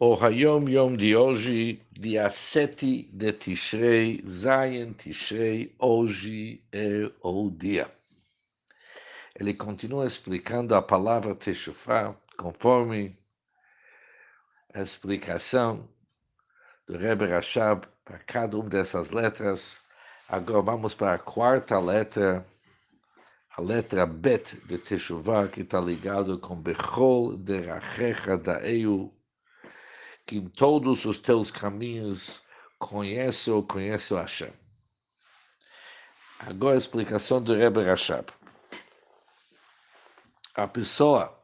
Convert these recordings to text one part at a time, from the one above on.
O Hayom Yom de hoje, dia 7 de Tishrei, Zayin Tishrei, hoje é o dia. Ele continua explicando a palavra Teshuvah, conforme a explicação do Rebbe Rashab para cada uma dessas letras. Agora vamos para a quarta letra, a letra Bet de Teshuvah, que está ligado com Bechol de Rachecha da Eu, que em todos os teus caminhos conheço ou conheço Hashem. Agora a explicação do Rebbe Rashab. A pessoa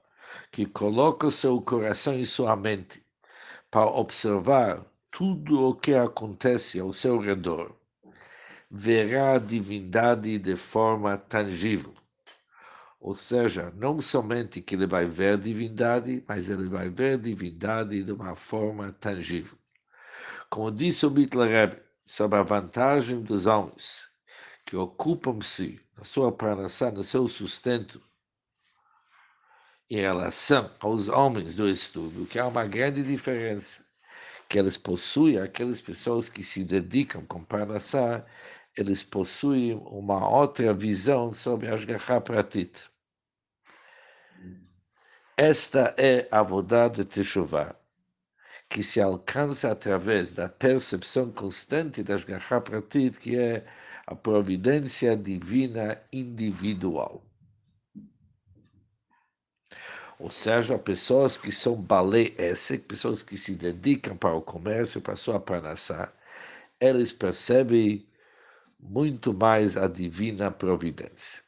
que coloca o seu coração e sua mente para observar tudo o que acontece ao seu redor, verá a divindade de forma tangível. Ou seja, não somente que ele vai ver divindade, mas ele vai ver divindade de uma forma tangível. Como disse o Mitler sobre a vantagem dos homens que ocupam-se na sua pranação, no seu sustento, em relação aos homens do estudo, que há uma grande diferença, que eles possuem, aquelas pessoas que se dedicam com pranação, eles possuem uma outra visão sobre a Ashgacha Pratit. Esta é a vodada de Teshuvah, que se alcança através da percepção constante das Pratit, que é a providência divina individual. Ou seja, pessoas que são balé esse, pessoas que se dedicam para o comércio, para a sua panassá, eles percebem muito mais a divina providência.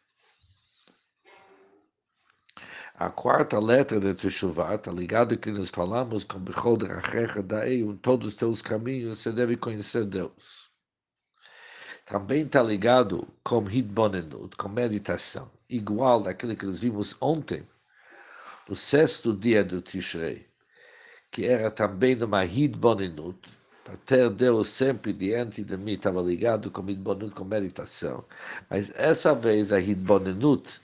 A quarta letra de Teshuvah está ligado que nós falamos com Bechol Drachecha Daei, em todos os teus caminhos você deve conhecer Deus. Também está ligado com Hidbonenut, com meditação, igual daquilo que nós vimos ontem, no sexto dia do Tishrei, que era também numa Hidbonenut, para ter Deus sempre diante de mim, estava ligado com Hidbonenut, com meditação. Mas essa vez a Hidbonenut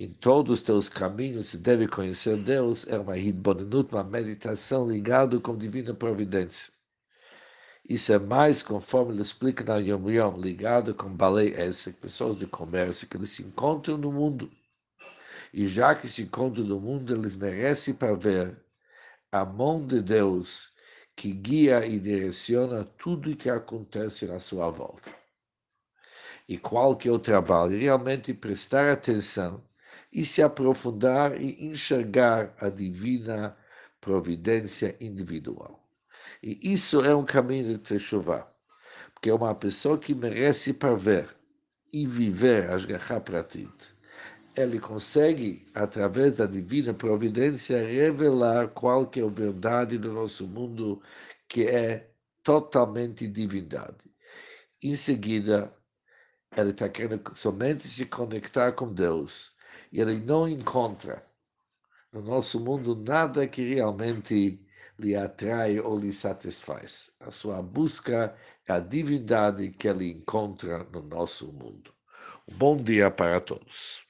em todos os teus caminhos se deve conhecer Deus, é uma hidbonenut, uma meditação ligada com divina providência. Isso é mais, conforme ele explica na Yom Yom, ligado com balei essa, pessoas de comércio, que eles se encontram no mundo. E já que se encontram no mundo, eles merecem para ver a mão de Deus que guia e direciona tudo o que acontece na sua volta. E qual que é o trabalho? Realmente prestar atenção e se aprofundar e enxergar a divina providência individual. E isso é um caminho de Teshuvah, porque é uma pessoa que merece para ver e viver as Pratit. Ele consegue, através da divina providência, revelar qual que é a verdade do nosso mundo, que é totalmente divindade. Em seguida, ele está querendo somente se conectar com Deus e ele não encontra no nosso mundo nada que realmente lhe atrai ou lhe satisfaz. A sua busca é a divindade que ele encontra no nosso mundo. Um bom dia para todos.